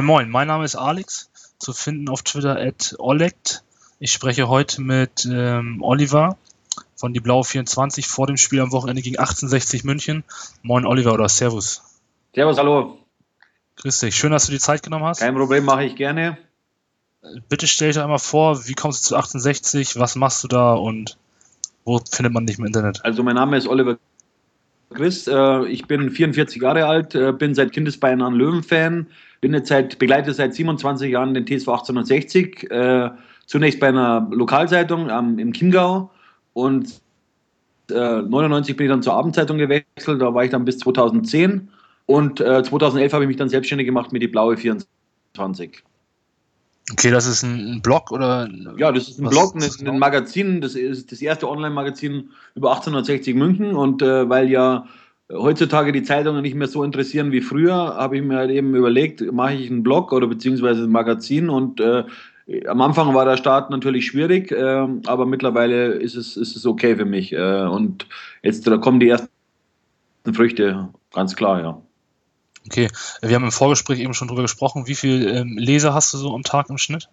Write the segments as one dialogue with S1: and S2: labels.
S1: Moin Moin, mein Name ist Alex, zu finden auf Twitter at Olekt. Ich spreche heute mit ähm, Oliver von die Blaue 24 vor dem Spiel am Wochenende gegen 1860 München. Moin Oliver oder Servus.
S2: Servus, hallo.
S1: Grüß dich, schön, dass du die Zeit genommen hast.
S2: Kein Problem, mache ich gerne.
S1: Bitte stell dich einmal vor, wie kommst du zu 1860, was machst du da und wo findet man dich im Internet?
S2: Also mein Name ist Oliver Christ, äh, ich bin 44 Jahre alt, äh, bin seit Kindesbeinen an Löwen-Fan, bin jetzt seit, begleite seit 27 Jahren den TSV 1860, äh, zunächst bei einer Lokalzeitung im Chiemgau und 99 bin ich dann zur Abendzeitung gewechselt, da war ich dann bis 2010 und äh, 2011 habe ich mich dann selbstständig gemacht mit die Blaue 24.
S1: Okay, das ist ein Blog oder?
S2: Ja, das ist ein Blog, ein, ein, Magazin. Das ist das erste Online-Magazin über 1860 München. Und äh, weil ja heutzutage die Zeitungen nicht mehr so interessieren wie früher, habe ich mir halt eben überlegt, mache ich einen Blog oder beziehungsweise ein Magazin. Und äh, am Anfang war der Start natürlich schwierig, äh, aber mittlerweile ist es, ist es okay für mich. Äh, und jetzt da kommen die ersten Früchte, ganz klar, ja.
S1: Okay, wir haben im Vorgespräch eben schon drüber gesprochen. Wie viele ähm, Leser hast du so am Tag im Schnitt?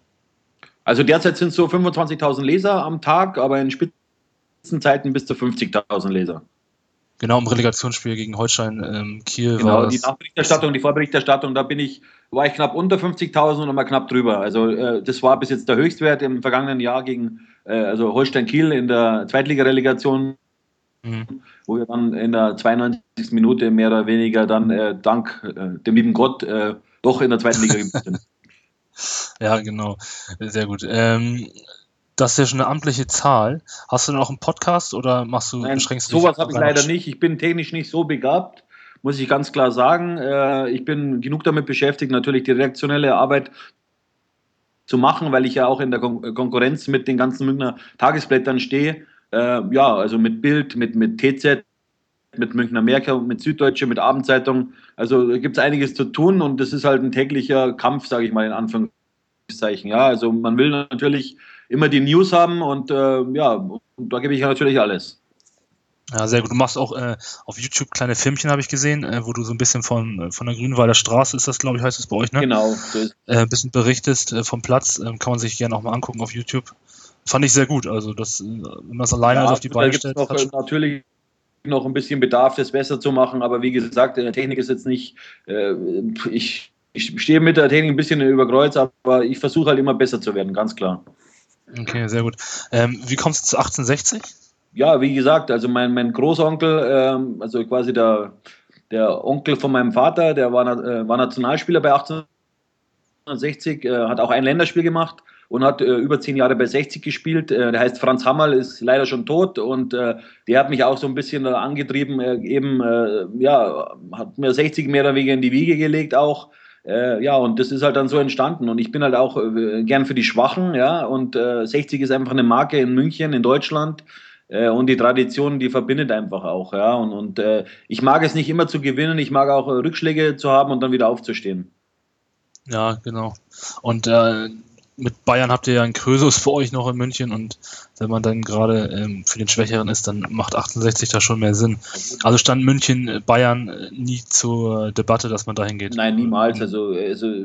S2: Also derzeit sind es so 25.000 Leser am Tag, aber in Spitzenzeiten bis zu 50.000 Leser.
S1: Genau, im Relegationsspiel gegen Holstein ähm, Kiel
S2: genau, war die Nachberichterstattung, die Vorberichterstattung, da bin ich, war ich knapp unter 50.000 und mal knapp drüber. Also äh, das war bis jetzt der Höchstwert im vergangenen Jahr gegen äh, also Holstein Kiel in der Zweitligarelegation Mhm. Wo wir dann in der 92. Minute mehr oder weniger dann äh, dank äh, dem lieben Gott äh, doch in der zweiten Liga sind.
S1: ja, genau. Sehr gut. Ähm, das ist ja schon eine amtliche Zahl. Hast du denn auch einen Podcast oder machst du
S2: Nein, beschränkst du Sowas habe ich leider nicht. Ich bin technisch nicht so begabt, muss ich ganz klar sagen. Äh, ich bin genug damit beschäftigt, natürlich die redaktionelle Arbeit zu machen, weil ich ja auch in der Kon Konkurrenz mit den ganzen Münchner Tagesblättern stehe. Äh, ja, also mit Bild, mit, mit TZ, mit Münchner Merkur, mit Süddeutsche, mit Abendzeitung. Also gibt es einiges zu tun und das ist halt ein täglicher Kampf, sage ich mal in Anführungszeichen. Ja, also man will natürlich immer die News haben und äh, ja, da gebe ich ja natürlich alles.
S1: Ja, sehr gut. Du machst auch äh, auf YouTube kleine Filmchen, habe ich gesehen, äh, wo du so ein bisschen von, äh, von der Grünwalder Straße, ist das, glaube ich, heißt es bei euch, ne?
S2: Genau.
S1: Äh, ein bisschen berichtest äh, vom Platz. Äh, kann man sich gerne auch mal angucken auf YouTube fand ich sehr gut. Also, das, wenn man es alleine ja, auf die Beine stellt.
S2: Noch, natürlich noch ein bisschen Bedarf, das besser zu machen, aber wie gesagt, in der Technik ist jetzt nicht, äh, ich, ich stehe mit der Technik ein bisschen über Kreuz, aber ich versuche halt immer besser zu werden, ganz klar.
S1: Okay, sehr gut. Ähm, wie kommst du zu 1860?
S2: Ja, wie gesagt, also mein, mein Großonkel, ähm, also quasi der, der Onkel von meinem Vater, der war, äh, war Nationalspieler bei 1860, äh, hat auch ein Länderspiel gemacht und hat äh, über zehn Jahre bei 60 gespielt. Äh, der heißt Franz Hammerl, ist leider schon tot und äh, der hat mich auch so ein bisschen äh, angetrieben, äh, eben, äh, ja, hat mir 60 mehr oder weniger in die Wiege gelegt auch. ja, und das ist halt dann so entstanden. Und ich bin halt auch gern für die Schwachen, ja, und 60 ist einfach eine Marke in München, in Deutschland. und die Tradition, die verbindet einfach auch, ja. Und, und ich mag es nicht immer zu gewinnen, ich mag auch Rückschläge zu haben und dann wieder aufzustehen.
S1: Ja, genau. Und äh, mit Bayern habt ihr ja einen Krösus für euch noch in München und wenn man dann gerade ähm, für den Schwächeren ist, dann macht 68 da schon mehr Sinn. Also stand München, äh, Bayern äh, nie zur Debatte, dass man dahin geht.
S2: Nein, niemals. Also, also,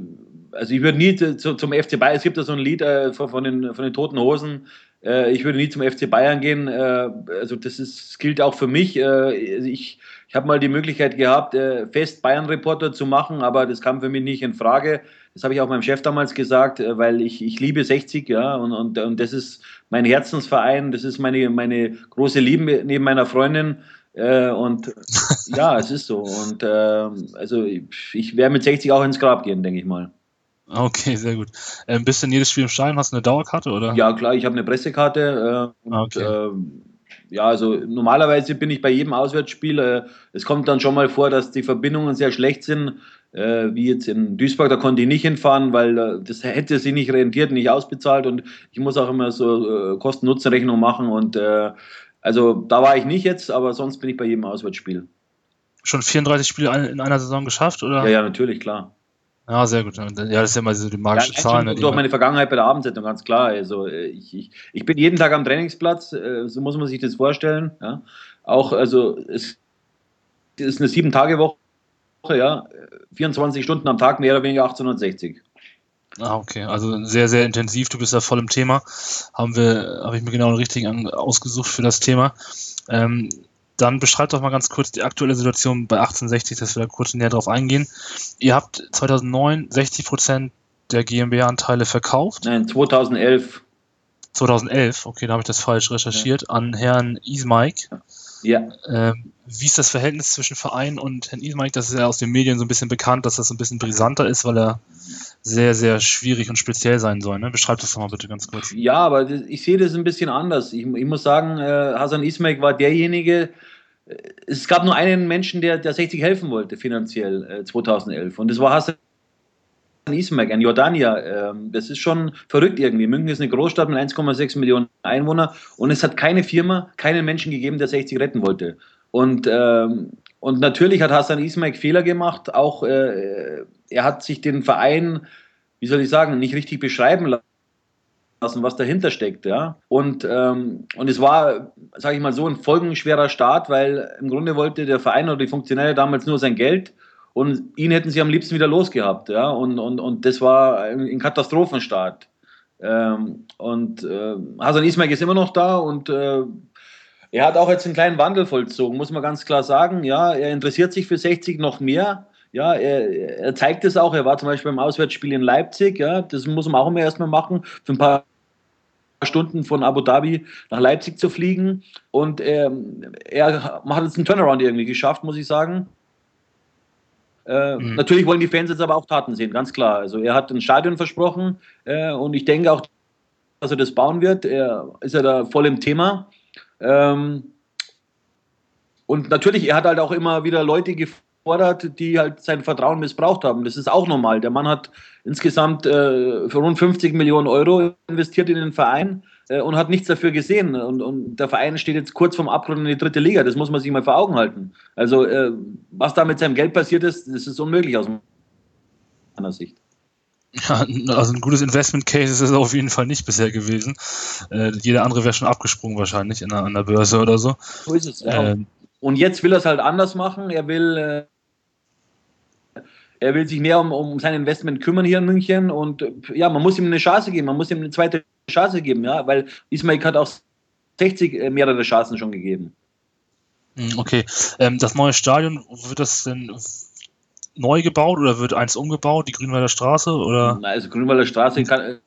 S2: also ich würde nie zu, zum FC Bayern, es gibt da so ein Lied äh, von, den, von den Toten Hosen, äh, ich würde nie zum FC Bayern gehen. Äh, also das, ist, gilt auch für mich. Äh, ich ich habe mal die Möglichkeit gehabt, fest Bayern-Reporter zu machen, aber das kam für mich nicht in Frage. Das habe ich auch meinem Chef damals gesagt, äh, weil ich, ich liebe 60, ja, und, und, und das ist mein Herzensverein, das ist meine, meine große Liebe neben meiner Freundin. Äh, und ja, es ist so. Und äh, also ich, ich werde mit 60 auch ins Grab gehen, denke ich mal.
S1: Okay, sehr gut. Ähm, bist du in jedes Spiel im Stein? Hast du eine Dauerkarte oder?
S2: Ja, klar, ich habe eine Pressekarte. Äh, und, okay. Ähm, ja, also normalerweise bin ich bei jedem Auswärtsspiel. Äh, es kommt dann schon mal vor, dass die Verbindungen sehr schlecht sind äh, wie jetzt in Duisburg, da konnte ich nicht hinfahren, weil äh, das hätte sich nicht rentiert, nicht ausbezahlt und ich muss auch immer so äh, Kosten-Nutzen-Rechnung machen und äh, also da war ich nicht jetzt, aber sonst bin ich bei jedem Auswärtsspiel.
S1: Schon 34 Spiele in einer Saison geschafft, oder?
S2: Ja, ja, natürlich, klar.
S1: Ja, sehr gut. Ja, das ist ja mal so die magische
S2: Ja,
S1: Zahl. Ne,
S2: durch meine Vergangenheit bei der Abendsendung, ganz klar. Also äh, ich, ich, ich bin jeden Tag am Trainingsplatz, äh, so muss man sich das vorstellen. Ja. Auch, also es ist eine Sieben-Tage-Woche, ja, 24 Stunden am Tag, mehr oder weniger 1860.
S1: Ah, okay. Also sehr, sehr intensiv. Du bist ja voll im Thema. Haben wir, habe ich mir genau den richtigen ausgesucht für das Thema. Ähm, dann beschreibt doch mal ganz kurz die aktuelle Situation bei 1860, dass wir da kurz näher drauf eingehen. Ihr habt 2009 60 Prozent der GmbH-Anteile verkauft.
S2: Nein, 2011.
S1: 2011, okay, da habe ich das falsch recherchiert, an Herrn Ismaik.
S2: Ja.
S1: Ähm, wie ist das Verhältnis zwischen Verein und Herrn Ismaik? Das ist ja aus den Medien so ein bisschen bekannt, dass das so ein bisschen brisanter ist, weil er sehr, sehr schwierig und speziell sein soll. Ne? Beschreib das doch mal bitte ganz kurz.
S2: Ja, aber ich sehe das ein bisschen anders. Ich, ich muss sagen, äh, Hasan Ismaik war derjenige, äh, es gab nur einen Menschen, der, der 60 helfen wollte, finanziell, äh, 2011. Und das war Hasan Ismaik, ein Jordanier. Ähm, das ist schon verrückt irgendwie. München ist eine Großstadt mit 1,6 Millionen Einwohnern und es hat keine Firma, keinen Menschen gegeben, der 60 retten wollte. Und, ähm, und natürlich hat Hassan Ismaik Fehler gemacht. Auch äh, er hat sich den Verein, wie soll ich sagen, nicht richtig beschreiben lassen, was dahinter steckt. Ja? Und, ähm, und es war, sage ich mal so, ein folgenschwerer Start, weil im Grunde wollte der Verein oder die Funktionäre damals nur sein Geld und ihn hätten sie am liebsten wieder losgehabt. Ja? Und, und, und das war ein Katastrophenstart. Ähm, und äh, Hasan Ismail ist immer noch da und äh, er hat auch jetzt einen kleinen Wandel vollzogen, muss man ganz klar sagen. Ja, er interessiert sich für 60 noch mehr. Ja, er, er zeigt es auch. Er war zum Beispiel beim Auswärtsspiel in Leipzig. Ja, das muss man auch immer erstmal machen. Für ein paar Stunden von Abu Dhabi nach Leipzig zu fliegen. Und ähm, er hat jetzt einen Turnaround irgendwie geschafft, muss ich sagen. Äh, mhm. Natürlich wollen die Fans jetzt aber auch Taten sehen, ganz klar. Also er hat ein Stadion versprochen äh, und ich denke auch, dass er das bauen wird. Er ist ja da voll im Thema. Ähm, und natürlich, er hat halt auch immer wieder Leute gefordert, die halt sein Vertrauen missbraucht haben. Das ist auch normal. Der Mann hat insgesamt äh, für rund 50 Millionen Euro investiert in den Verein und hat nichts dafür gesehen. Und, und, der Verein steht jetzt kurz vorm Abgrund in die dritte Liga. Das muss man sich mal vor Augen halten. Also, äh, was da mit seinem Geld passiert ist, das ist unmöglich aus meiner Sicht.
S1: Ja, also ein gutes Investment Case ist es auf jeden Fall nicht bisher gewesen. Äh, jeder andere wäre schon abgesprungen wahrscheinlich an der Börse oder so.
S2: So ist es. Ja. Ähm, und jetzt will er es halt anders machen. Er will, äh, er will sich mehr um, um sein Investment kümmern hier in München und äh, ja, man muss ihm eine Chance geben. Man muss ihm eine zweite Chance geben, ja, weil Ismail hat auch 60 äh, mehrere Chancen schon gegeben.
S1: Hm, okay, ähm, das neue Stadion wird das denn neu gebaut oder wird eins umgebaut, die Grünwalder Straße? Oder?
S2: Also Grünwalder Straße kann,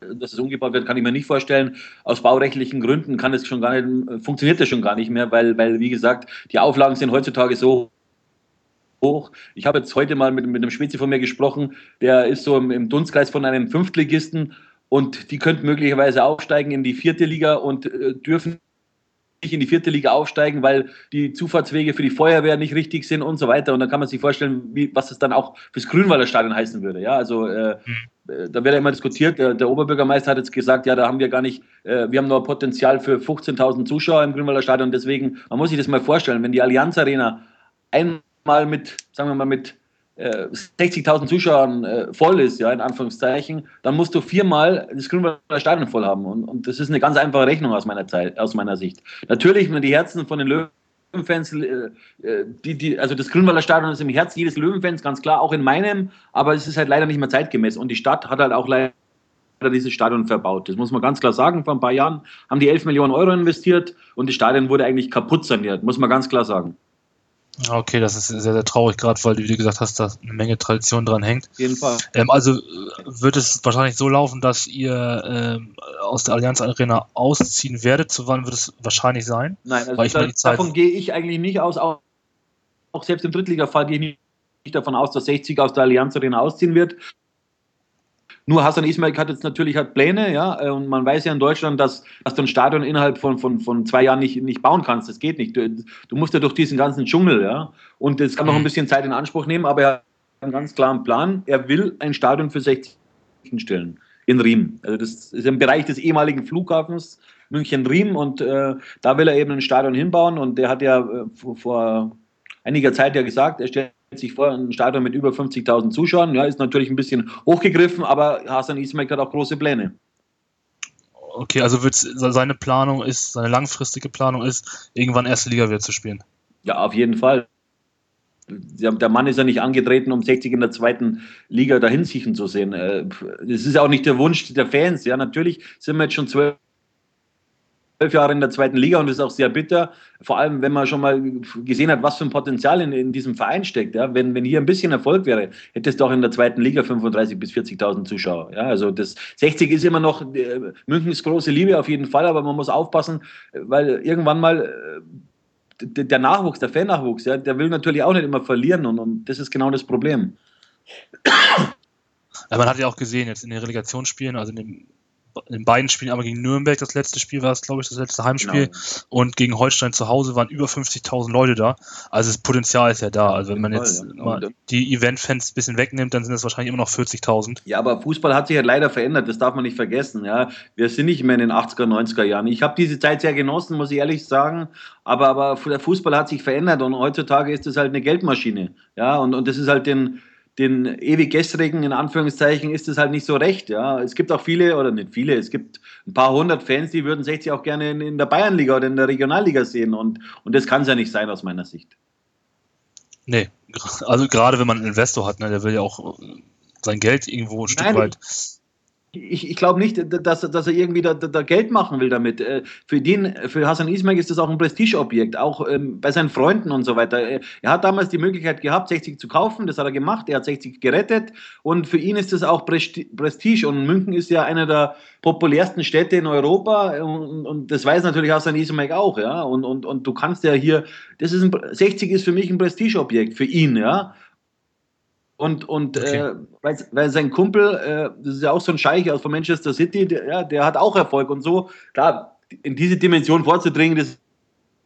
S2: dass es umgebaut wird, kann ich mir nicht vorstellen. Aus baurechtlichen Gründen kann es schon gar nicht, funktioniert das schon gar nicht mehr, weil, weil wie gesagt, die Auflagen sind heutzutage so hoch. Ich habe jetzt heute mal mit, mit einem Spezi von mir gesprochen, der ist so im, im Dunstkreis von einem Fünftligisten und die könnten möglicherweise aufsteigen in die vierte Liga und äh, dürfen nicht in die vierte Liga aufsteigen, weil die Zufahrtswege für die Feuerwehr nicht richtig sind und so weiter. Und dann kann man sich vorstellen, wie, was es dann auch fürs Grünwalder Stadion heißen würde. Ja, also äh, mhm. da wird ja immer diskutiert. Der, der, Oberbürgermeister hat jetzt gesagt, ja, da haben wir gar nicht, äh, wir haben nur Potenzial für 15.000 Zuschauer im Grünwalder Stadion. Deswegen, man muss sich das mal vorstellen, wenn die Allianz Arena einmal mit, sagen wir mal, mit 60.000 äh, Zuschauern äh, voll ist, ja, in Anführungszeichen, dann musst du viermal das Grünwalder Stadion voll haben. Und, und, das ist eine ganz einfache Rechnung aus meiner Zeit, aus meiner Sicht. Natürlich, wenn die Herzen von den Löwenfans, äh, die, die, also das Grünwalder Stadion ist im Herz jedes Löwenfans, ganz klar, auch in meinem, aber es ist halt leider nicht mehr zeitgemäß. Und die Stadt hat halt auch leider dieses Stadion verbaut. Das muss man ganz klar sagen. Vor ein paar Jahren haben die 11 Millionen Euro investiert und das Stadion wurde eigentlich kaputt saniert, muss man ganz klar sagen.
S1: Okay, das ist sehr, sehr traurig, gerade weil du, wie gesagt hast, da eine Menge Tradition dran hängt.
S2: Auf jeden Fall.
S1: Ähm, also wird es wahrscheinlich so laufen, dass ihr ähm, aus der Allianz Arena ausziehen werdet. Zu wann wird es wahrscheinlich sein?
S2: Nein, also da, davon gehe ich eigentlich nicht aus. Auch, auch selbst im Drittliga-Fall gehe ich nicht davon aus, dass 60 aus der Allianz Arena ausziehen wird. Nur Hassan Ismail hat jetzt natürlich hat Pläne, ja, äh, und man weiß ja in Deutschland, dass, dass du ein Stadion innerhalb von, von, von zwei Jahren nicht, nicht bauen kannst. Das geht nicht. Du, du musst ja durch diesen ganzen Dschungel, ja. Und das kann noch ein mhm. bisschen Zeit in Anspruch nehmen, aber er hat einen ganz klaren Plan. Er will ein Stadion für 60 stellen in Riem. Also das ist im Bereich des ehemaligen Flughafens München-Riem und äh, da will er eben ein Stadion hinbauen und der hat ja äh, vor einiger Zeit ja gesagt, er stellt sich vor, ein Stadion mit über 50.000 Zuschauern. Ja, ist natürlich ein bisschen hochgegriffen, aber Hasan Ismail hat auch große Pläne.
S1: Okay, also wird seine Planung ist, seine langfristige Planung ist, irgendwann erste Liga wieder zu spielen.
S2: Ja, auf jeden Fall. Der Mann ist ja nicht angetreten, um 60 in der zweiten Liga dahin sichern zu sehen. Äh, das ist auch nicht der Wunsch der Fans. Ja, natürlich sind wir jetzt schon zwölf zwölf Jahre in der zweiten Liga und das ist auch sehr bitter. Vor allem, wenn man schon mal gesehen hat, was für ein Potenzial in, in diesem Verein steckt. Ja? Wenn, wenn hier ein bisschen Erfolg wäre, hätte es doch in der zweiten Liga 35.000 bis 40.000 Zuschauer. Ja? Also das 60 ist immer noch äh, Münchens große Liebe auf jeden Fall, aber man muss aufpassen, weil irgendwann mal äh, der Nachwuchs, der Fan-Nachwuchs, ja, der will natürlich auch nicht immer verlieren und, und das ist genau das Problem.
S1: Ja, man hat ja auch gesehen, jetzt in den Relegationsspielen, also in dem in beiden Spielen, aber gegen Nürnberg, das letzte Spiel war es, glaube ich, das letzte Heimspiel. Genau. Und gegen Holstein zu Hause waren über 50.000 Leute da. Also das Potenzial ist ja da. Also wenn man jetzt ja. die Event-Fans ein bisschen wegnimmt, dann sind es wahrscheinlich immer noch 40.000.
S2: Ja, aber Fußball hat sich halt leider verändert. Das darf man nicht vergessen. Ja, wir sind nicht mehr in den 80er, 90er Jahren. Ich habe diese Zeit sehr genossen, muss ich ehrlich sagen. Aber, aber der Fußball hat sich verändert und heutzutage ist es halt eine Geldmaschine. Ja, und, und das ist halt den, den ewig gestrigen, in Anführungszeichen, ist es halt nicht so recht. Ja. Es gibt auch viele, oder nicht viele, es gibt ein paar hundert Fans, die würden 60 auch gerne in, in der Bayernliga oder in der Regionalliga sehen. Und, und das kann es ja nicht sein aus meiner Sicht.
S1: Nee, also gerade wenn man einen Investor hat, ne, der will ja auch sein Geld irgendwo ein Stück Nein, weit
S2: ich, ich glaube nicht, dass, dass er irgendwie da, da, Geld machen will damit. Äh, für den, für Hassan Ismail ist das auch ein Prestigeobjekt, auch ähm, bei seinen Freunden und so weiter. Er hat damals die Möglichkeit gehabt, 60 zu kaufen, das hat er gemacht, er hat 60 gerettet und für ihn ist das auch Prestige und München ist ja einer der populärsten Städte in Europa und, und das weiß natürlich Hassan Ismail auch, ja, und, und, und du kannst ja hier, das ist ein, 60 ist für mich ein Prestigeobjekt für ihn, ja, und, und okay. äh, weil, weil, sein Kumpel, äh, das ist ja auch so ein Scheich aus von Manchester City, der, ja, der hat auch Erfolg und so. Klar, in diese Dimension vorzudringen, das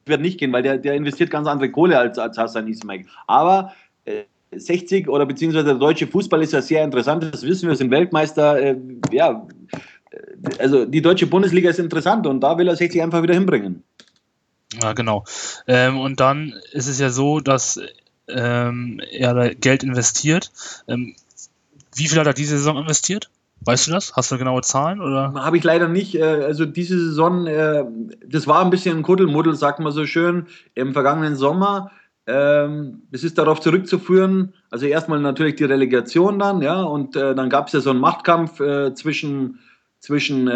S2: wird nicht gehen, weil der, der investiert ganz andere Kohle als, als Hassan Ismail. Aber äh, 60 oder beziehungsweise der deutsche Fußball ist ja sehr interessant, das wissen wir, sind Weltmeister. Äh, ja, äh, also die deutsche Bundesliga ist interessant und da will er 60 einfach wieder hinbringen.
S1: Ja, genau. Ähm, und dann ist es ja so, dass ähm, er Geld investiert. Ähm, wie viel hat er diese Saison investiert? Weißt du das? Hast du genaue Zahlen?
S2: Habe ich leider nicht. Äh, also diese Saison, äh, das war ein bisschen ein Kuddelmuddel, sagt man so schön, im vergangenen Sommer. Ähm, es ist darauf zurückzuführen, also erstmal natürlich die Relegation dann, ja, und äh, dann gab es ja so einen Machtkampf zwischen, zwischen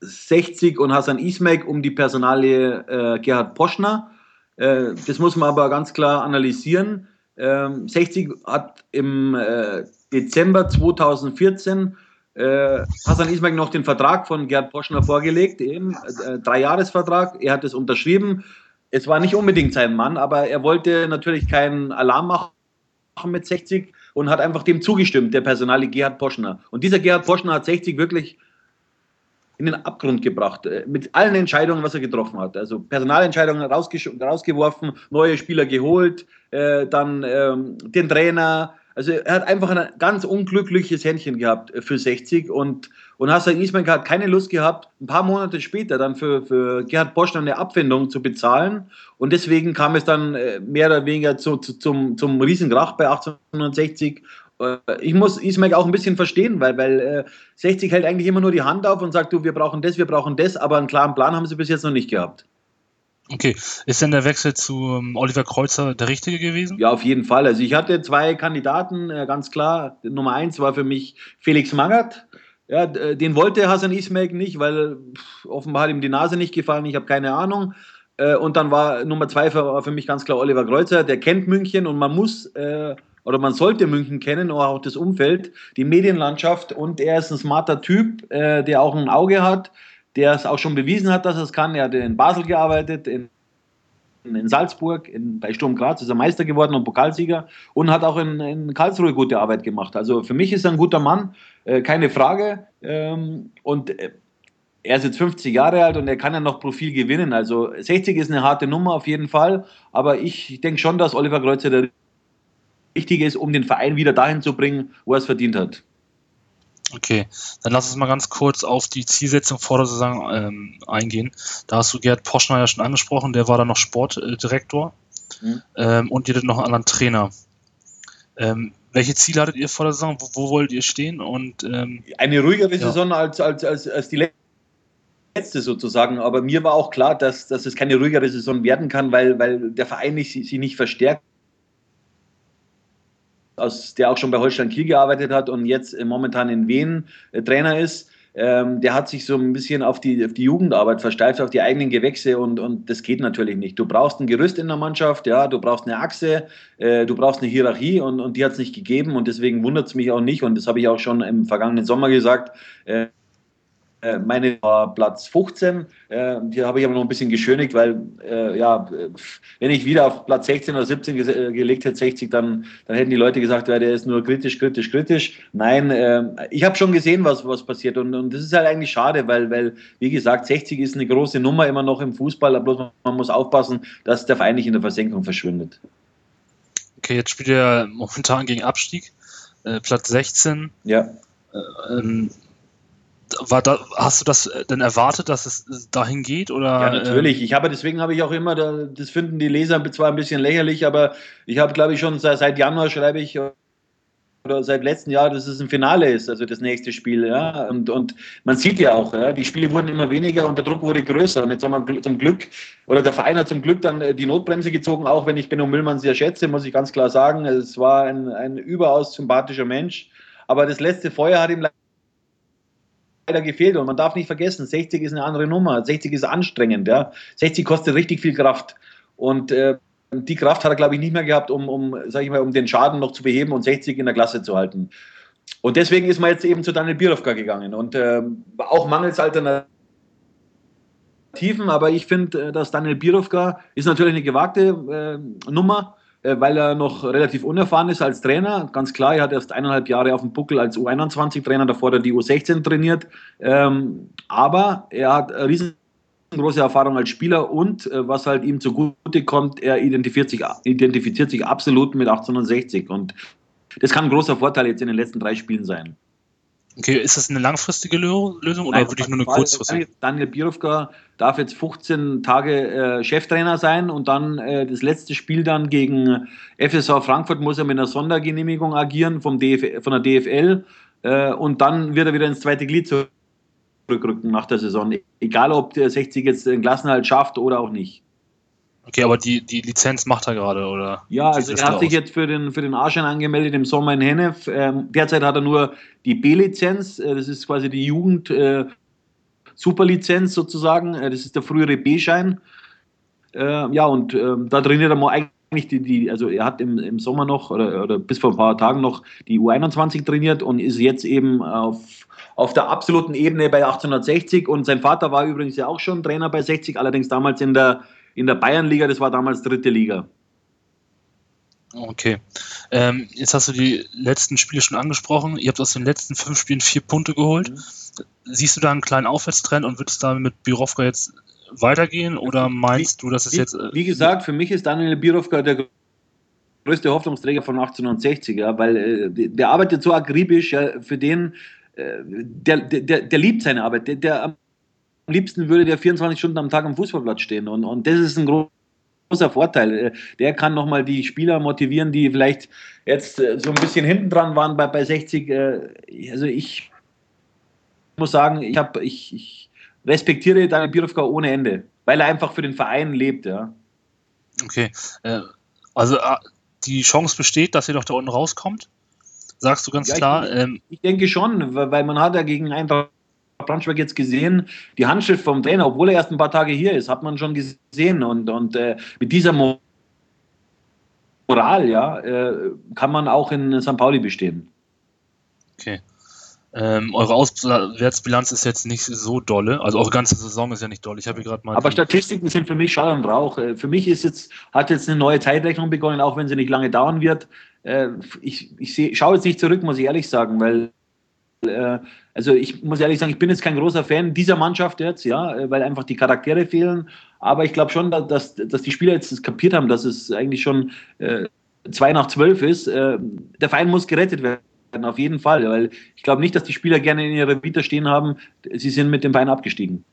S2: 60 und Hassan Ismek um die Personalie Gerhard Poschner. Äh, das muss man aber ganz klar analysieren. 60 ähm, hat im äh, Dezember 2014 äh, Hassan Ismail noch den Vertrag von Gerd Poschner vorgelegt, eben äh, Dreijahresvertrag. Er hat es unterschrieben. Es war nicht unbedingt sein Mann, aber er wollte natürlich keinen Alarm machen mit 60 und hat einfach dem zugestimmt, der Personale Gerhard Poschner. Und dieser Gerhard Poschner hat 60 wirklich in den Abgrund gebracht, äh, mit allen Entscheidungen, was er getroffen hat. Also Personalentscheidungen rausgeworfen, neue Spieler geholt, äh, dann ähm, den Trainer. Also er hat einfach ein ganz unglückliches Händchen gehabt für 60 und, und Hassan Ismail hat keine Lust gehabt, ein paar Monate später dann für, für Gerhard Boschner eine Abfindung zu bezahlen und deswegen kam es dann äh, mehr oder weniger zu, zu, zum, zum Riesenkrach bei 1860 äh, ich muss Ismail auch ein bisschen verstehen, weil, weil äh, 60 hält eigentlich immer nur die Hand auf und sagt, du, wir brauchen das, wir brauchen das, aber einen klaren Plan haben sie bis jetzt noch nicht gehabt.
S1: Okay, ist denn der Wechsel zu ähm, Oliver Kreuzer der richtige gewesen?
S2: Ja, auf jeden Fall. Also ich hatte zwei Kandidaten, äh, ganz klar. Nummer eins war für mich Felix Magath. Ja, den wollte Hassan Ismail nicht, weil pff, offenbar hat ihm die Nase nicht gefallen, ich habe keine Ahnung. Äh, und dann war Nummer zwei für, für, mich ganz klar Oliver Kreuzer, der kennt München und man muss äh, oder man sollte München kennen, oder auch das Umfeld, die Medienlandschaft und er ist ein smarter Typ, äh, der auch ein Auge hat, der es auch schon bewiesen hat, dass er es kann. Er hat in Basel gearbeitet, in, in Salzburg, in, bei Sturm Graz ist er Meister geworden und Pokalsieger und hat auch in, in Karlsruhe gute Arbeit gemacht. Also für mich ist er ein guter Mann, äh, keine Frage. Ähm, und äh, er ist jetzt 50 Jahre alt und er kann ja noch Profil gewinnen. Also 60 ist eine harte Nummer auf jeden Fall, aber ich denke schon, dass Oliver Kreuzer der wichtig ist, um den Verein wieder dahin zu bringen, wo er es verdient hat.
S1: Okay, dann lass uns mal ganz kurz auf die Zielsetzung vor der Saison ähm, eingehen. Da hast du Gerd Poschner ja schon angesprochen, der war dann noch Sportdirektor mhm. ähm, und ihr noch einen anderen Trainer. Ähm, welche Ziele hattet ihr vor der Saison? Wo, wo wollt ihr stehen? Und, ähm,
S2: Eine ruhigere ja. Saison als, als, als, als die letzte sozusagen. Aber mir war auch klar, dass, dass es keine ruhigere Saison werden kann, weil, weil der Verein nicht, sich nicht verstärkt aus, der auch schon bei Holstein Kiel gearbeitet hat und jetzt momentan in Wien äh, Trainer ist. Ähm, der hat sich so ein bisschen auf die, auf die Jugendarbeit versteift, auf die eigenen Gewächse und, und das geht natürlich nicht. Du brauchst ein Gerüst in der Mannschaft, ja, du brauchst eine Achse, äh, du brauchst eine Hierarchie und, und die hat es nicht gegeben und deswegen wundert es mich auch nicht und das habe ich auch schon im vergangenen Sommer gesagt. Äh, äh, meine war Platz 15. Äh, die habe ich aber noch ein bisschen geschönigt, weil, äh, ja, wenn ich wieder auf Platz 16 oder 17 ge gelegt hätte, 60, dann, dann hätten die Leute gesagt, ja, der ist nur kritisch, kritisch, kritisch. Nein, äh, ich habe schon gesehen, was, was passiert. Und, und das ist halt eigentlich schade, weil, weil, wie gesagt, 60 ist eine große Nummer immer noch im Fußball. Bloß man, muss aufpassen, dass der Verein nicht in der Versenkung verschwindet.
S1: Okay, jetzt spielt er momentan gegen Abstieg. Äh, Platz 16.
S2: Ja.
S1: Äh, ähm, war da, hast du das äh, denn erwartet, dass es dahin geht? Oder,
S2: ja, natürlich. Ich habe, deswegen habe ich auch immer, das finden die Leser zwar ein bisschen lächerlich, aber ich habe, glaube ich, schon seit Januar schreibe ich oder seit letztem Jahr, dass es ein Finale ist, also das nächste Spiel. Ja? Und, und man sieht ja auch, ja, die Spiele wurden immer weniger und der Druck wurde größer. Und jetzt haben wir zum Glück, oder der Verein hat zum Glück dann äh, die Notbremse gezogen, auch wenn ich Benno Müllmann sehr schätze, muss ich ganz klar sagen. Es war ein, ein überaus sympathischer Mensch. Aber das letzte Feuer hat ihm leider gefehlt. Und man darf nicht vergessen, 60 ist eine andere Nummer. 60 ist anstrengend. Ja. 60 kostet richtig viel Kraft. Und äh, die Kraft hat er, glaube ich, nicht mehr gehabt, um, um, sag ich mal, um den Schaden noch zu beheben und 60 in der Klasse zu halten. Und deswegen ist man jetzt eben zu Daniel Birovka gegangen. Und äh, auch mangels Alternativen, aber ich finde, äh, dass Daniel Birovka ist natürlich eine gewagte äh, Nummer weil er noch relativ unerfahren ist als Trainer. Ganz klar, er hat erst eineinhalb Jahre auf dem Buckel als U21-Trainer, davor hat er die U16 trainiert. Ähm, aber er hat riesengroße Erfahrung als Spieler und äh, was halt ihm zugute kommt, er identifiziert sich, identifiziert sich absolut mit 1860 und das kann ein großer Vorteil jetzt in den letzten drei Spielen sein.
S1: Okay, ist das eine langfristige Lösung oder Nein, wirklich nur eine kurzfristige?
S2: Daniel Birovka darf jetzt 15 Tage äh, Cheftrainer sein und dann äh, das letzte Spiel dann gegen FSV Frankfurt muss er mit einer Sondergenehmigung agieren vom DF, von der DFL äh, und dann wird er wieder ins zweite Glied zurückrücken nach der Saison. Egal, ob der 60 jetzt den Klassenhalt schafft oder auch nicht.
S1: Okay, aber die, die Lizenz macht er gerade, oder?
S2: Ja, also er hat sich jetzt für den, für den A-Schein angemeldet im Sommer in Hennef. Ähm, derzeit hat er nur die B-Lizenz, äh, das ist quasi die Jugend äh, Superlizenz sozusagen, äh, das ist der frühere B-Schein. Äh, ja, und ähm, da trainiert er mal eigentlich die, die, also er hat im, im Sommer noch oder, oder bis vor ein paar Tagen noch die U21 trainiert und ist jetzt eben auf, auf der absoluten Ebene bei 1860 und sein Vater war übrigens ja auch schon Trainer bei 60, allerdings damals in der in der Bayernliga, das war damals dritte Liga.
S1: Okay. Ähm, jetzt hast du die letzten Spiele schon angesprochen. Ihr habt aus den letzten fünf Spielen vier Punkte geholt. Mhm. Siehst du da einen kleinen Aufwärtstrend und wird es da mit Birovka jetzt weitergehen oder meinst
S2: wie,
S1: du, dass es
S2: wie,
S1: jetzt. Äh,
S2: wie gesagt, für mich ist Daniel Birovka der größte Hoffnungsträger von 1860, ja, weil äh, der arbeitet so akribisch, ja, für den, äh, der, der, der liebt seine Arbeit, der, der am liebsten würde der 24 Stunden am Tag am Fußballplatz stehen. Und, und das ist ein großer Vorteil. Äh, der kann nochmal die Spieler motivieren, die vielleicht jetzt äh, so ein bisschen hinten dran waren bei, bei 60. Äh, also ich muss sagen, ich, hab, ich, ich respektiere Daniel Birovka ohne Ende, weil er einfach für den Verein lebt. Ja.
S1: Okay, also die Chance besteht, dass ihr doch da unten rauskommt? Sagst du ganz ja, klar?
S2: Ich, ähm, ich denke schon, weil man hat ja gegen Eintracht Braunschweig jetzt gesehen, die Handschrift vom Trainer, obwohl er erst ein paar Tage hier ist, hat man schon gesehen. Und, und äh, mit dieser Moral, ja, äh, kann man auch in St. Pauli bestehen.
S1: Okay. Ähm, eure Auswärtsbilanz ist jetzt nicht so dolle, also eure ganze Saison ist ja nicht doll. Ich habe gerade mal.
S2: Aber Statistiken sind für mich Schall und Rauch. Äh, für mich ist jetzt, hat jetzt eine neue Zeitrechnung begonnen, auch wenn sie nicht lange dauern wird. Äh, ich, ich schaue jetzt nicht zurück, muss ich ehrlich sagen, weil äh, also ich muss ehrlich sagen, ich bin jetzt kein großer Fan dieser Mannschaft jetzt, ja, äh, weil einfach die Charaktere fehlen. Aber ich glaube schon, dass, dass die Spieler jetzt kapiert haben, dass es eigentlich schon äh, zwei nach zwölf ist. Äh, der Verein muss gerettet werden, auf jeden Fall, weil ich glaube nicht, dass die Spieler gerne in ihrer Vita stehen haben, sie sind mit dem Verein abgestiegen.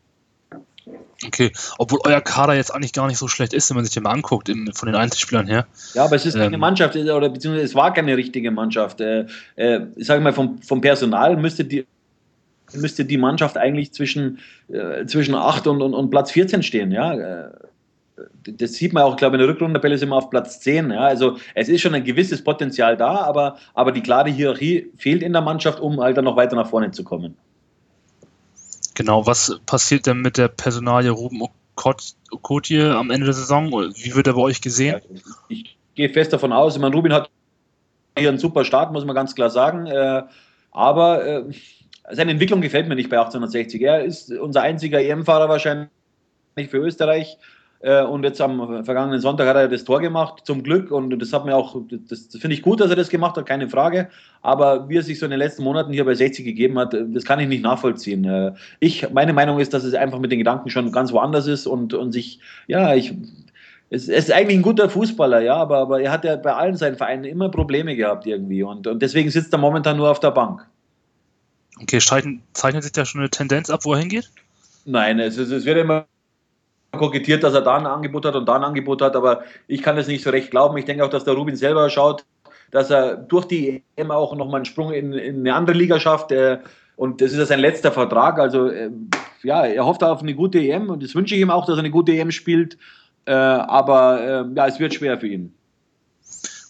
S1: Okay, obwohl euer Kader jetzt eigentlich gar nicht so schlecht ist, wenn man sich den mal anguckt, im, von den Einzelspielern her.
S2: Ja, aber es ist keine ähm, Mannschaft, oder beziehungsweise es war keine richtige Mannschaft. Äh, äh, ich sage mal, vom, vom Personal müsste die, müsste die Mannschaft eigentlich zwischen, äh, zwischen 8 und, und, und Platz 14 stehen. Ja? Äh, das sieht man auch, glaube ich, in der Rückrundentabelle sind wir auf Platz 10. Ja? Also es ist schon ein gewisses Potenzial da, aber, aber die klare Hierarchie fehlt in der Mannschaft, um halt dann noch weiter nach vorne zu kommen.
S1: Genau, was passiert denn mit der Personalie Ruben Okotje am Ende der Saison? Wie wird er bei euch gesehen?
S2: Ich gehe fest davon aus, ich meine, Rubin hat hier einen super Start, muss man ganz klar sagen. Äh, aber äh, seine Entwicklung gefällt mir nicht bei 1860. Er ist unser einziger EM-Fahrer wahrscheinlich für Österreich. Äh, und jetzt am vergangenen Sonntag hat er das Tor gemacht, zum Glück. Und das hat mir auch, das, das finde ich gut, dass er das gemacht hat, keine Frage. Aber wie er sich so in den letzten Monaten hier bei 60 gegeben hat, das kann ich nicht nachvollziehen. Äh, ich, meine Meinung ist, dass es einfach mit den Gedanken schon ganz woanders ist und, und sich, ja, ich, es, ist eigentlich ein guter Fußballer, ja, aber, aber er hat ja bei allen seinen Vereinen immer Probleme gehabt irgendwie. Und, und deswegen sitzt er momentan nur auf der Bank.
S1: Okay, zeichnet sich da schon eine Tendenz ab, wo er hingeht?
S2: Nein, es, es, wird immer kokettiert, dass er da ein Angebot hat und da ein Angebot hat, aber ich kann es nicht so recht glauben. Ich denke auch, dass der Rubin selber schaut, dass er durch die EM auch nochmal einen Sprung in, in, eine andere Liga schafft. Äh, und das ist ja sein letzter Vertrag. Also äh, ja, er hofft auf eine gute EM und das wünsche ich ihm auch, dass er eine gute EM spielt. Äh, aber ja, es wird schwer für ihn.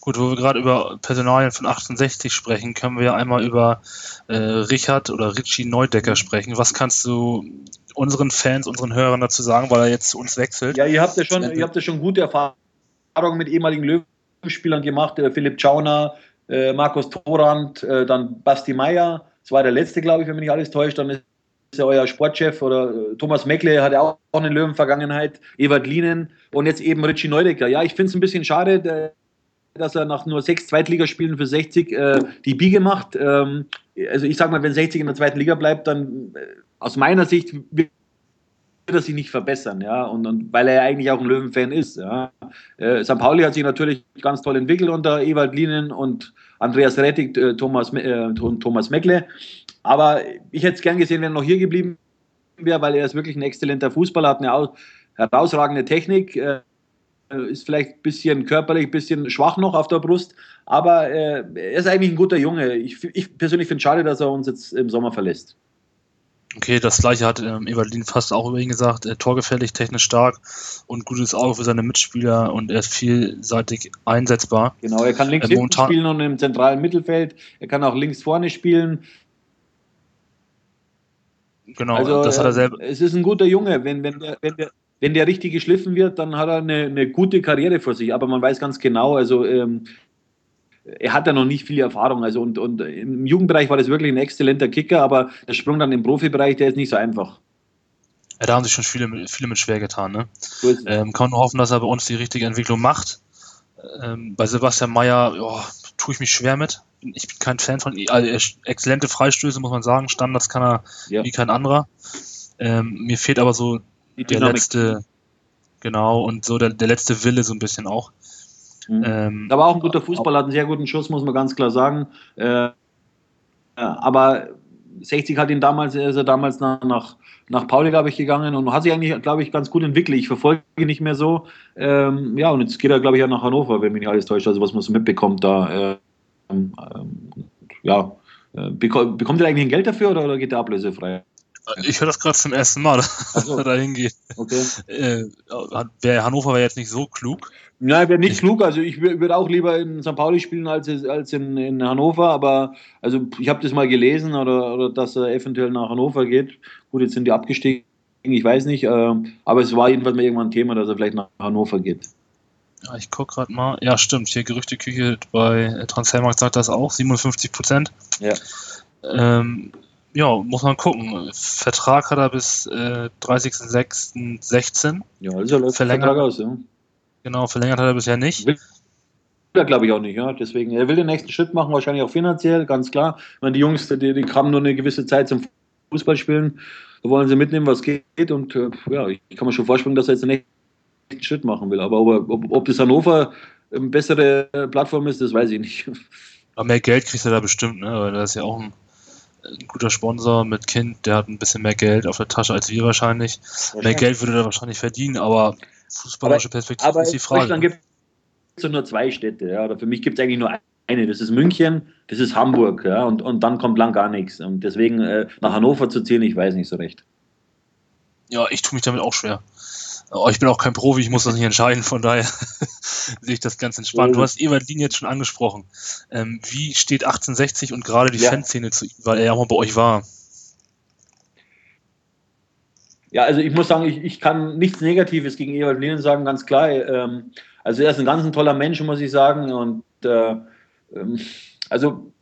S1: Gut, wo wir gerade über Personalien von 68 sprechen, können wir einmal über äh, Richard oder Richie Neudecker sprechen. Was kannst du unseren Fans, unseren Hörern dazu sagen, weil er jetzt zu uns wechselt?
S2: Ja, ihr habt ja schon, ihr habt ja schon gute Erfahrungen mit ehemaligen Löwenspielern gemacht. Äh, Philipp Schauner, äh, Markus Thorand, äh, dann Basti Meier. Das war der letzte, glaube ich, wenn mich nicht alles täuscht. Dann ist ja euer Sportchef oder äh, Thomas Meckle hat ja auch eine Löwenvergangenheit. Ewald Lienen und jetzt eben Richie Neudecker. Ja, ich finde es ein bisschen schade, dass er nach nur sechs Zweitligaspielen für 60 äh, die Biege macht. Ähm, also ich sage mal, wenn 60 in der zweiten Liga bleibt, dann äh, aus meiner Sicht wird er sich nicht verbessern, ja, und, und weil er ja eigentlich auch ein Löwenfan ist, ja. Äh, St. Pauli hat sich natürlich ganz toll entwickelt unter Ewald Lienen und Andreas Rettig, äh, Thomas, äh, Thomas Meckle, aber ich hätte es gern gesehen, wenn er noch hier geblieben wäre, weil er ist wirklich ein exzellenter Fußballer, hat eine herausragende Technik, äh, ist vielleicht ein bisschen körperlich, ein bisschen schwach noch auf der Brust, aber äh, er ist eigentlich ein guter Junge. Ich, ich persönlich finde es schade, dass er uns jetzt im Sommer verlässt.
S1: Okay, das gleiche hat ähm, Evalin fast auch über ihn gesagt. Äh, torgefährlich, technisch stark und gutes Auge für seine Mitspieler und er ist vielseitig einsetzbar.
S2: Genau, er kann links äh, hinten spielen und im zentralen Mittelfeld. Er kann auch links vorne spielen. Genau, also, das hat er selber. Es ist ein guter Junge. Wenn, wenn, der, wenn, der, wenn der richtig geschliffen wird, dann hat er eine, eine gute Karriere vor sich. Aber man weiß ganz genau, also ähm, er hat ja noch nicht viel Erfahrung. Also und, und im Jugendbereich war das wirklich ein exzellenter Kicker, aber der Sprung dann im Profibereich, der ist nicht so einfach.
S1: Ja, da haben sich schon viele, viele mit schwer getan. Ne? ähm, kann nur hoffen, dass er bei uns die richtige Entwicklung macht. Ähm, bei Sebastian Mayer oh, tue ich mich schwer mit. Ich bin kein Fan von ihm. Also, exzellente Freistöße, muss man sagen. Standards kann er ja. wie kein anderer. Ähm, mir fehlt aber so der letzte, genau, und so der, der letzte Wille so ein bisschen auch.
S2: Mhm. Ähm, aber auch ein guter Fußballer, hat einen sehr guten Schuss, muss man ganz klar sagen. Äh, aber 60 hat ihn damals, ist er damals nach, nach, nach Pauli, glaube ich, gegangen und hat sich eigentlich, glaube ich, ganz gut entwickelt. Ich verfolge ihn nicht mehr so. Ähm, ja, und jetzt geht er, glaube ich, auch nach Hannover, wenn mich nicht alles täuscht, also was man so mitbekommt da. Ähm, ähm, ja, äh, bekommt, bekommt er eigentlich ein Geld dafür oder, oder geht er ablösefrei?
S1: Ich höre das gerade zum ersten Mal, dass so. er da hingeht. Okay. Äh, Hannover wäre jetzt nicht so klug.
S2: Nein, wäre nicht ich, klug. Also ich würde auch lieber in St. Pauli spielen als, als in, in Hannover. Aber also ich habe das mal gelesen oder, oder dass er eventuell nach Hannover geht. Gut, jetzt sind die abgestiegen, ich weiß nicht. Äh, aber es war jedenfalls mal irgendwann ein Thema, dass er vielleicht nach Hannover geht.
S1: Ja, ich gucke gerade mal. Ja, stimmt. Hier Gerüchteküche bei Transfermarkt sagt das auch. 57 Prozent. Ja. Ähm, ja, muss man gucken. Vertrag hat er bis äh, 30.06.16. Ja, also läuft verlängert, Vertrag aus, ja. Genau, verlängert hat er bisher nicht.
S2: Will er, glaube ich, auch nicht, ja. Deswegen, er will den nächsten Schritt machen, wahrscheinlich auch finanziell, ganz klar. Ich meine, die Jungs, die, die haben nur eine gewisse Zeit zum Fußballspielen. Da wollen sie mitnehmen, was geht. Und äh, ja, ich kann mir schon vorstellen, dass er jetzt den nächsten Schritt machen will. Aber ob, ob, ob das Hannover eine bessere Plattform ist, das weiß ich nicht.
S1: Aber mehr Geld kriegt er da bestimmt, ne? Weil das ist ja auch ein ein guter Sponsor mit Kind, der hat ein bisschen mehr Geld auf der Tasche als wir wahrscheinlich. Mehr Geld würde er wahrscheinlich verdienen, aber fußballerische Perspektive
S2: aber
S1: ist die Frage.
S2: Deutschland gibt es nur zwei Städte. Ja. Oder für mich gibt es eigentlich nur eine. Das ist München, das ist Hamburg. Ja. Und, und dann kommt lang gar nichts. Und deswegen äh, nach Hannover zu ziehen, ich weiß nicht so recht.
S1: Ja, ich tue mich damit auch schwer. Aber ich bin auch kein Profi, ich muss das nicht entscheiden, von daher sehe ich das ganz entspannt. Du hast Evalin jetzt schon angesprochen. Ähm, wie steht 1860 und gerade die
S2: Ja.
S1: Fanszene zu ihm, weil er ja auch mal bei euch war?
S2: Ja, also ich muss sagen, ich, ich kann nichts Negatives gegen Ewald Lehnen sagen, ganz klar. Ähm, also er ist ein ganz ein toller Mensch, muss ich sagen. Und äh, ähm, also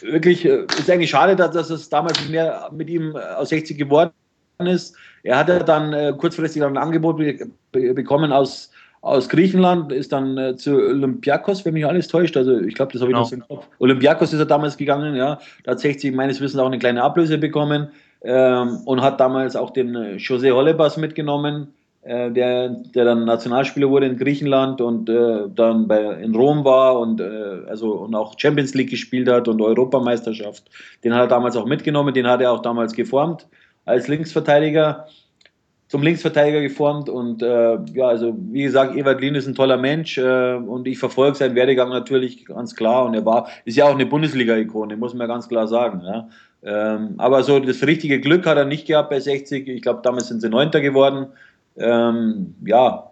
S2: wirklich äh, ist eigentlich schade, dass, dass es damals nicht mehr mit ihm äh, aus 60 geworden ist. Er hatte dann äh, kurzfristig ein Angebot be be bekommen aus, aus Griechenland, ist dann äh, zu Olympiakos, wenn mich alles täuscht. Also ich glaube, das habe ich
S1: Genau.
S2: noch so im Kopf. Olympiakos ist er damals gegangen, ja. Da hat 60 meines Wissens auch eine kleine Ablöse bekommen ähm, und hat damals auch den äh, José Holebas mitgenommen, äh, der, der dann Nationalspieler wurde in Griechenland und äh, dann bei, in Rom war und, äh, also, und auch Champions League gespielt hat und Europameisterschaft. Den hat er damals auch mitgenommen, den hat er auch damals geformt als Linksverteidiger, zum Linksverteidiger geformt und äh, ja, also wie gesagt, Ewald Lien ist ein toller Mensch äh, und ich verfolge seinen Werdegang natürlich ganz klar und er war, ist ja auch eine Bundesliga-Ikone, muss man ganz klar sagen. Ja. Ähm, aber so das richtige Glück hat er nicht gehabt bei 60. Ich glaube, damals sind sie Neunter geworden. Ähm, ja,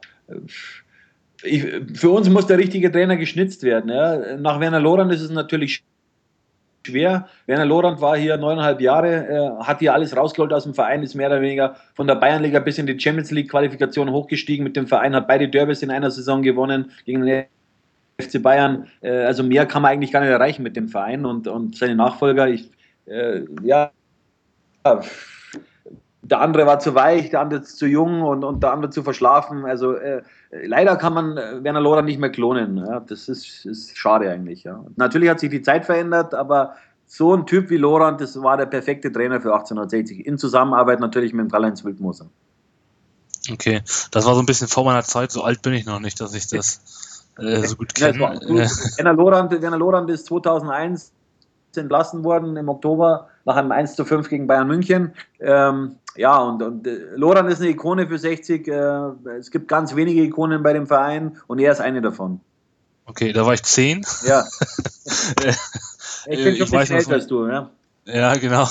S2: ich, für uns muss der richtige Trainer geschnitzt werden. Ja. Nach Werner Lorand ist es natürlich schwer. Werner Lorand war hier neuneinhalb Jahre, äh, hat hier alles rausgeholt aus dem Verein, ist mehr oder weniger von der Bayernliga bis in die Champions League Qualifikation hochgestiegen mit dem Verein, hat beide Derbys in einer Saison gewonnen gegen den FC Bayern. Äh, also mehr kann man eigentlich gar nicht erreichen mit dem Verein und, und seine Nachfolger. Ich, äh, ja, der andere war zu weich, der andere zu jung und, und der andere zu verschlafen. Also äh, leider kann man äh, Werner Lorand nicht mehr klonen. Ja? Das ist, ist schade eigentlich. Ja? Natürlich hat sich die Zeit verändert, aber so ein Typ wie Lorand, das war der perfekte Trainer für 1860. In Zusammenarbeit natürlich mit dem Karl-Heinz Wildmoser.
S1: Okay, das war so ein bisschen vor meiner Zeit, so alt bin ich noch nicht, dass ich das äh, so gut
S2: Ja,
S1: kenne.
S2: war gut. Werner, Lorand, Werner Lorand ist 2001 entlassen worden im Oktober nach einem 1 zu 5 gegen Bayern München. Ähm, ja, und, und äh, Lorand ist eine Ikone für 60. Äh, es gibt ganz wenige Ikonen bei dem Verein und er ist eine davon.
S1: okay, da war ich zehn.
S2: Ja. Ich bin schon
S1: Ich
S2: ein bisschen älter als du, ja.
S1: Ja, genau.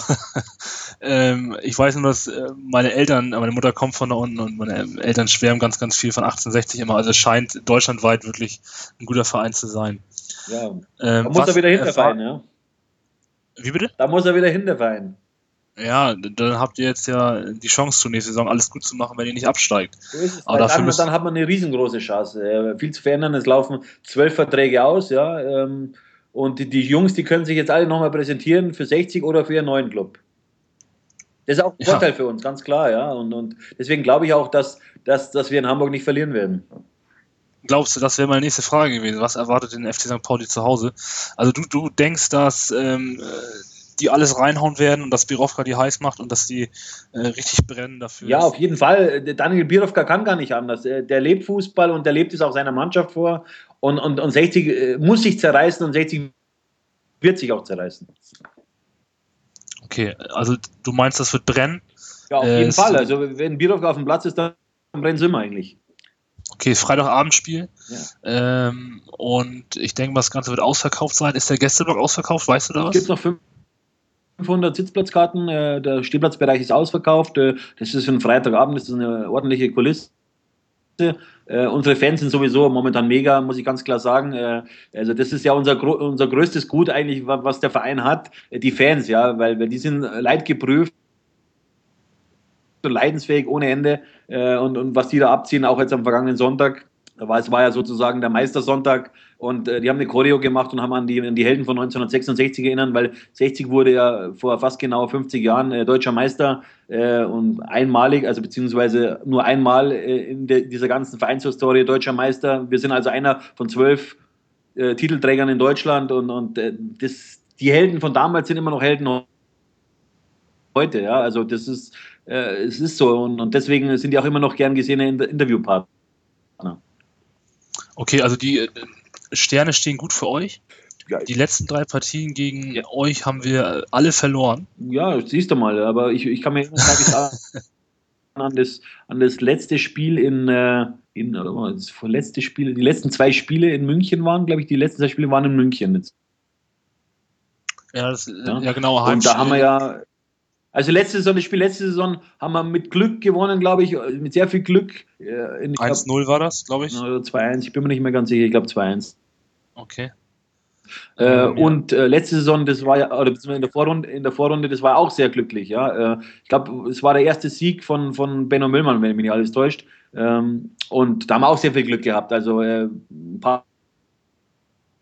S1: ähm, ich weiß nur, dass äh, meine Eltern, meine Mutter kommt von da unten und meine Eltern schwärmen ganz, ganz viel von 1860 immer. Also es scheint deutschlandweit wirklich ein guter Verein zu sein.
S2: ja.
S1: Ähm,
S2: Da muss er wieder hinterfallen, ja.
S1: Wie bitte?
S2: Da muss er wieder hinterfallen.
S1: Ja, dann habt ihr jetzt ja die Chance zur nächsten Saison alles gut zu machen, wenn ihr nicht absteigt.
S2: So ist es.
S1: Aber dafür
S2: dann, dann hat man eine riesengroße Chance. Äh, viel zu verändern. Es laufen zwölf Verträge aus, ja. Ähm, und die, die Jungs, die können sich jetzt alle nochmal präsentieren für 60 oder für ihren neuen Club. Das ist auch ein
S1: Ja.
S2: Vorteil für uns, ganz klar, ja. Und, und deswegen glaube ich auch, dass, dass, dass wir in Hamburg nicht verlieren werden.
S1: Glaubst du, das wäre meine nächste Frage gewesen. Was erwartet den FC St. Pauli zu Hause? Also du, du denkst, dass ähm, äh, die alles reinhauen werden und dass Birovka die heiß macht und dass die äh, richtig brennen dafür.
S2: Ja, auf jeden Fall. Daniel Birovka kann gar nicht anders. Der lebt Fußball und der lebt es auch seiner Mannschaft vor. Und, und, und 60 äh, muss sich zerreißen und 60 wird sich auch zerreißen.
S1: Okay, also du meinst, das wird brennen?
S2: Ja, auf
S1: Äh,
S2: jeden
S1: es-
S2: Fall. Also wenn Birovka auf dem Platz ist, dann brennen sie immer eigentlich.
S1: Okay, Freitagabendspiel.
S2: Ja.
S1: Ähm, und ich denke das Ganze wird ausverkauft sein. Ist der Gästeblock ausverkauft? Weißt du da
S2: Es
S1: was?
S2: gibt noch 500 Sitzplatzkarten. äh, Der Stehplatzbereich ist ausverkauft. Äh, Das ist für einen Freitagabend das ist eine ordentliche Kulisse. Äh, unsere Fans sind sowieso momentan mega, muss ich ganz klar sagen. Äh, also das ist ja unser, unser größtes Gut eigentlich, wa- was der Verein hat, äh, die Fans, ja, weil, weil die sind leidgeprüft leidensfähig ohne Ende. Äh, und, und was die da abziehen, auch jetzt am vergangenen Sonntag, war, es war ja sozusagen der Meistersonntag und äh, die haben eine Choreo gemacht und haben an die, an die Helden von 1966 erinnert, weil 60 wurde ja vor fast genau 50 Jahren äh, deutscher Meister äh, und einmalig, also beziehungsweise nur einmal äh, in dieser ganzen Vereinshistorie deutscher Meister. Wir sind also einer von zwölf äh, Titelträgern in Deutschland und, und äh, das, die Helden von damals sind immer noch Helden heute, ja, also das ist, äh, es ist so und, und deswegen sind die auch immer noch gern gesehene Inter Interviewpartner.
S1: Okay, also die äh, Sterne stehen gut für euch. die letzten drei Partien gegen ja. euch haben wir alle verloren.
S2: Ja, siehst du mal, aber ich, ich kann mir an das, an das letzte Spiel in, äh, in oder das letzte Spiel, die letzten zwei Spiele in München waren, glaube ich, die letzten zwei Spiele waren in München jetzt.
S1: Ja, das, ja. ja genau.
S2: Und da haben wir ja, also letzte Saison, das Spiel letzte Saison haben wir mit Glück gewonnen, glaube ich, mit sehr viel Glück.
S1: 1-0 war das, glaube ich.
S2: 2-1, ich bin mir nicht mehr ganz sicher, ich glaube 2-1.
S1: Okay.
S2: Äh, ja. Und äh, letzte Saison, das war ja, oder in der Vorrunde, in der Vorrunde, das war auch sehr glücklich, ja. Äh, ich glaube, es war der erste Sieg von, von Benno Müllmann, wenn mich nicht alles täuscht. Ähm, und da haben wir auch sehr viel Glück gehabt. Also äh, ein paar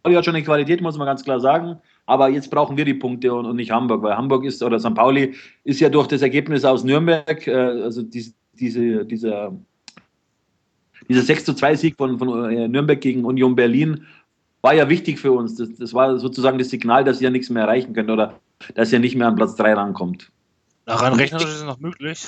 S2: hat schon eine Qualität, muss man ganz klar sagen. Aber jetzt brauchen wir die Punkte und, und, nicht Hamburg, weil Hamburg ist, oder St. Pauli ist ja durch das Ergebnis aus Nürnberg, äh, also diese, diese, dieser, dieser 6 zu 2 Sieg von, von äh, Nürnberg gegen Union Berlin war ja wichtig für uns. Das, das war sozusagen das Signal, dass ihr nichts mehr erreichen könnt oder dass ihr nicht mehr an Platz 3 rankommt.
S1: Rein rechnerisch ist es noch möglich.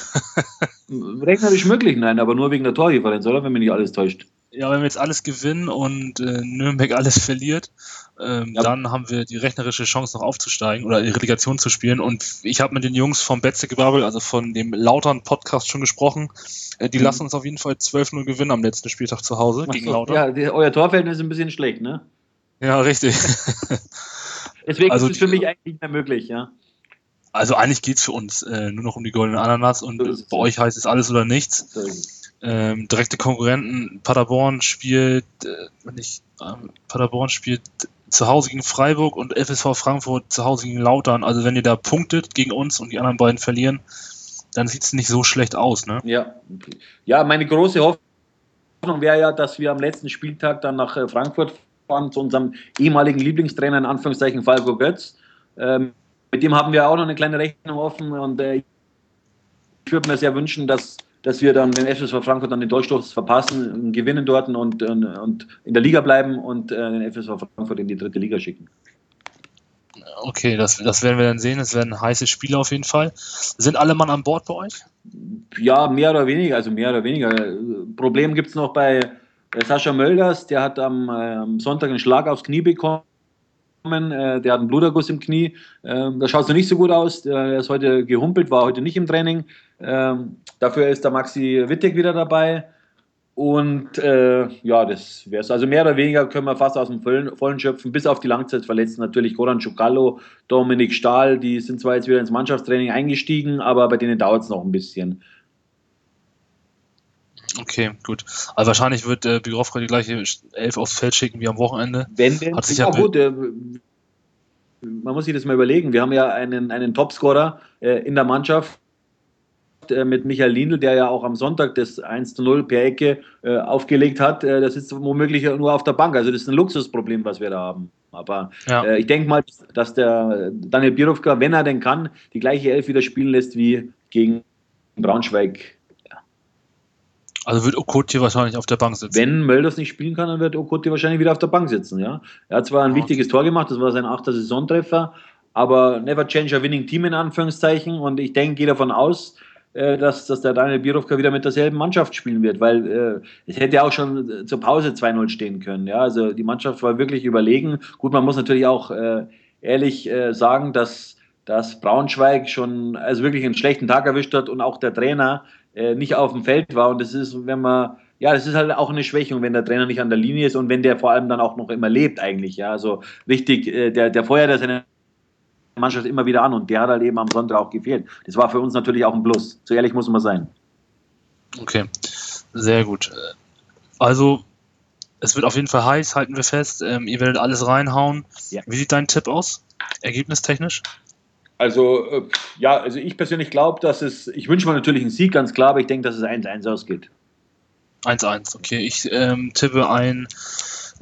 S2: rechnerisch möglich, nein, aber nur wegen der Tordifferenz, oder? Wenn mich nicht alles täuscht.
S1: Ja, wenn wir jetzt alles gewinnen und äh, Nürnberg alles verliert, ähm, ja. dann haben wir die rechnerische Chance noch aufzusteigen oder die Relegation zu spielen. Und ich habe mit den Jungs vom Betze Gebabbel, also von dem Lautern Podcast schon gesprochen. Äh, die mhm. lassen uns auf jeden Fall 12-0 gewinnen am letzten Spieltag zu Hause Ach gegen so, Lautern.
S2: Ja, die, euer Torverhältnis ist ein bisschen schlecht, ne?
S1: Ja, richtig.
S2: Deswegen also, ist es für mich eigentlich nicht mehr möglich, ja.
S1: Also eigentlich geht es für uns äh, nur noch um die goldene Ananas und so bei euch heißt es alles oder nichts. Ähm, direkte Konkurrenten, Paderborn spielt, äh, wenn ich, äh, Paderborn spielt zu Hause gegen Freiburg und FSV Frankfurt zu Hause gegen Lautern. Also wenn ihr da punktet gegen uns und die anderen beiden verlieren, dann sieht es nicht so schlecht aus, ne?
S2: Ja. Ja, meine große Hoffnung wäre ja, dass wir am letzten Spieltag dann nach äh, Frankfurt fahren zu unserem ehemaligen Lieblingstrainer, in Anführungszeichen Falco Götz. Ähm, mit dem haben wir auch noch eine kleine Rechnung offen und äh, ich würde mir sehr wünschen, dass, dass wir dann den FSV Frankfurt dann den Durchstoß verpassen, gewinnen dort und, und, und in der Liga bleiben und äh, den FSV Frankfurt in die dritte Liga schicken.
S1: Okay, das, das werden wir dann sehen. Es werden heiße Spiele auf jeden Fall. Sind alle Mann an Bord bei euch?
S2: Ja, mehr oder weniger. Also mehr oder weniger. Problem gibt es noch bei Sascha Mölders. Der hat am, äh, am Sonntag einen Schlag aufs Knie bekommen äh, der hat einen Bluterguss im Knie. Ähm, da schaut es noch nicht so gut aus. Der ist heute gehumpelt, war heute nicht im Training. Ähm, dafür ist der Maxi Wittek wieder dabei. Und äh, ja, das wäre es. Also mehr oder weniger können wir fast aus dem Vollen, Vollen schöpfen, bis auf die Langzeitverletzten. Natürlich Goran Ciucallo, Dominik Stahl, die sind zwar jetzt wieder ins Mannschaftstraining eingestiegen, aber bei denen dauert es noch ein bisschen.
S1: Okay, gut. Also wahrscheinlich wird äh, Birovka die gleiche Elf aufs Feld schicken wie am Wochenende.
S2: Wenn denn, Hat sich ja, gut. Äh, man muss sich das mal überlegen. Wir haben ja einen, einen Topscorer äh, in der Mannschaft äh, mit Michael Lindl, der ja auch am Sonntag das 1 zu 0 per Ecke äh, aufgelegt hat. Äh, das ist womöglich nur auf der Bank. Also das ist ein Luxusproblem, was wir da haben. Aber ja. äh, ich denke mal, dass der Daniel Birovka, wenn er denn kann, die gleiche Elf wieder spielen lässt wie gegen Braunschweig
S1: also wird Okoti wahrscheinlich auf der Bank sitzen.
S2: Wenn Mölders nicht spielen kann, dann wird Okoti wahrscheinlich wieder auf der Bank sitzen. Ja? Er hat zwar ein okay. wichtiges Tor gemacht, das war sein achter Saisontreffer, aber never change a winning team in Anführungszeichen. Und ich denke, gehe davon aus, äh, dass, dass der Daniel Birovka wieder mit derselben Mannschaft spielen wird, weil äh, es hätte auch schon zur Pause 2-0 stehen können. Ja? Also die Mannschaft war wirklich überlegen. Gut, man muss natürlich auch äh, ehrlich äh, sagen, dass, dass Braunschweig schon also wirklich einen schlechten Tag erwischt hat und auch der Trainer äh, nicht auf dem Feld war. Und das ist, wenn man, ja, das ist halt auch eine Schwächung, wenn der Trainer nicht an der Linie ist und wenn der vor allem dann auch noch immer lebt eigentlich. Ja, also richtig, äh, der, der feuert seine Mannschaft immer wieder an und der hat halt eben am Sonntag auch gefehlt. Das war für uns natürlich auch ein Plus. So ehrlich muss man sein.
S1: Okay, sehr gut. Also, es wird auf jeden Fall heiß, halten wir fest. Ähm, ihr werdet alles reinhauen. Ja. Wie sieht dein Tipp aus, ergebnistechnisch?
S2: Also, äh, ja, also ich persönlich glaube, dass es, ich wünsche mir natürlich einen Sieg, ganz klar, aber ich denke, dass es 1-1 ausgeht.
S1: 1-1, okay. Ich ähm, tippe ein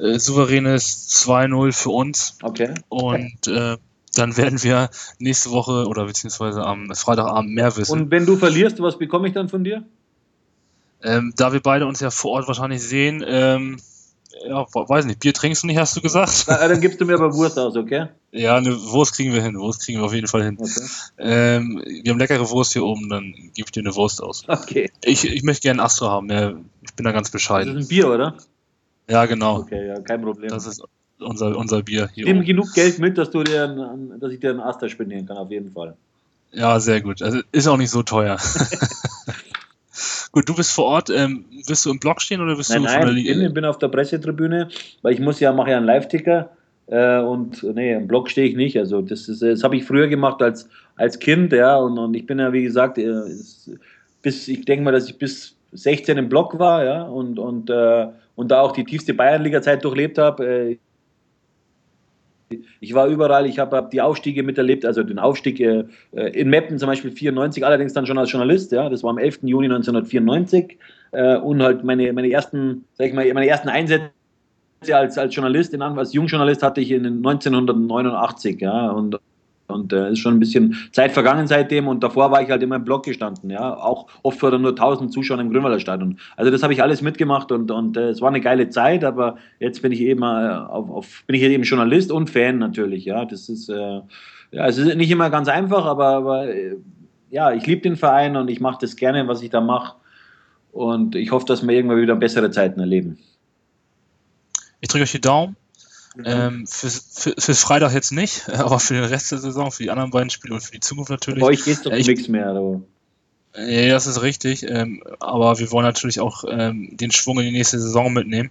S1: äh, souveränes 2-0 für uns.
S2: Okay.
S1: Und äh, dann werden wir nächste Woche oder beziehungsweise am Freitagabend mehr wissen.
S2: Und wenn du verlierst, was bekomme ich dann von dir?
S1: Ähm, da wir beide uns ja vor Ort wahrscheinlich sehen, ähm, ja, weiß nicht, Bier trinkst du nicht, hast du gesagt?
S2: Na, dann gibst du mir aber Wurst aus, okay?
S1: Ja, eine Wurst kriegen wir hin, Wurst kriegen wir auf jeden Fall hin. Okay. Ähm, wir haben leckere Wurst hier oben, dann gebe ich dir eine Wurst aus.
S2: Okay.
S1: Ich, ich möchte gerne Astro haben, ja, ich bin da ganz bescheiden.
S2: Das ist ein Bier, oder?
S1: Ja, genau.
S2: Okay, ja, kein Problem.
S1: Das ist, unser, unser Bier hier.
S2: Nimm genug Geld mit, dass, du dir einen, dass ich dir einen Aster spendieren kann, auf jeden Fall.
S1: Ja, sehr gut. Also ist auch nicht so teuer. gut, du bist vor Ort. Ähm, wirst du im Blog stehen oder wirst
S2: nein,
S1: du
S2: nein,
S1: von der
S2: ich bin, ich bin auf der Pressetribüne, weil ich muss ja, mache ja einen Live-Ticker äh, und nee, im Blog stehe ich nicht. Also das ist, das habe ich früher gemacht als, als Kind, ja, und, und ich bin ja, wie gesagt, äh, bis, ich denke mal, dass ich bis 16 im Blog war, ja, und, und, äh, und da auch die tiefste Bayernliga-Zeit durchlebt habe. Äh, ich war überall, ich habe hab die Aufstiege miterlebt, also den Aufstieg äh, in Meppen zum Beispiel 94, allerdings dann schon als Journalist, ja, das war am 11. Juni 1994 äh, und halt meine, meine ersten, sag ich mal, meine ersten Einsätze als, als Journalist, in, als Jungjournalist hatte ich in 1989, ja, und und es äh, ist schon ein bisschen Zeit vergangen seitdem und davor war ich halt immer im Block gestanden, ja. Auch oft vor nur 1000 Zuschauern im Grünwalder Stadion. Also das habe ich alles mitgemacht und, und äh, es war eine geile Zeit, aber jetzt bin ich eben äh, auf, auf, bin ich eben Journalist und Fan natürlich, ja. Das ist, äh, ja, es ist nicht immer ganz einfach, aber, aber äh, ja, ich liebe den Verein und ich mache das gerne, was ich da mache. Und ich hoffe, dass wir irgendwann wieder bessere Zeiten erleben.
S1: Ich drücke euch die Daumen. Ähm, fürs, für, fürs Freitag jetzt nicht, aber für den Rest der Saison, für die anderen beiden Spiele und für die Zukunft natürlich.
S2: Bei euch geht doch nichts mehr. Aber.
S1: Ja, das ist richtig. Ähm, aber wir wollen natürlich auch ähm, den Schwung in die nächste Saison mitnehmen.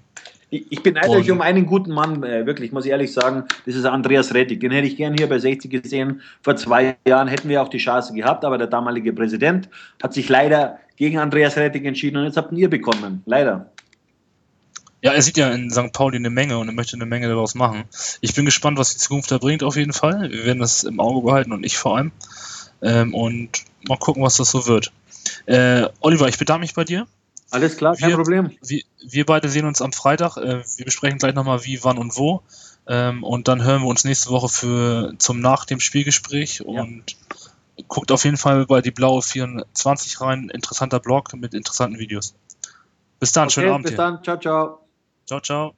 S2: Ich, ich beneide euch um einen guten Mann, äh, wirklich, muss ich ehrlich sagen. Das ist Andreas Rettig. Den hätte ich gern hier bei 60 gesehen. Vor zwei Jahren hätten wir auch die Chance gehabt, aber der damalige Präsident hat sich leider gegen Andreas Rettig entschieden und jetzt habt ihr bekommen. Leider.
S1: Ja, er sieht ja in St. Pauli eine Menge und er möchte eine Menge daraus machen. Ich bin gespannt, was die Zukunft da bringt, auf jeden Fall. Wir werden das im Auge behalten und ich vor allem. Ähm, und mal gucken, was das so wird. Äh, Oliver, ich bedanke mich bei dir.
S2: Alles klar, kein
S1: wir,
S2: Problem.
S1: Wir, wir, beide sehen uns am Freitag. Äh, wir besprechen gleich nochmal, wie, wann und wo. Ähm, und dann hören wir uns nächste Woche für zum nach dem Spielgespräch ja. und guckt auf jeden Fall bei die blaue 24 rein. Interessanter Blog mit interessanten Videos. Bis dann,
S2: okay,
S1: schönen Abend.
S2: Bis hier. dann, ciao, ciao.
S1: Ciao, ciao.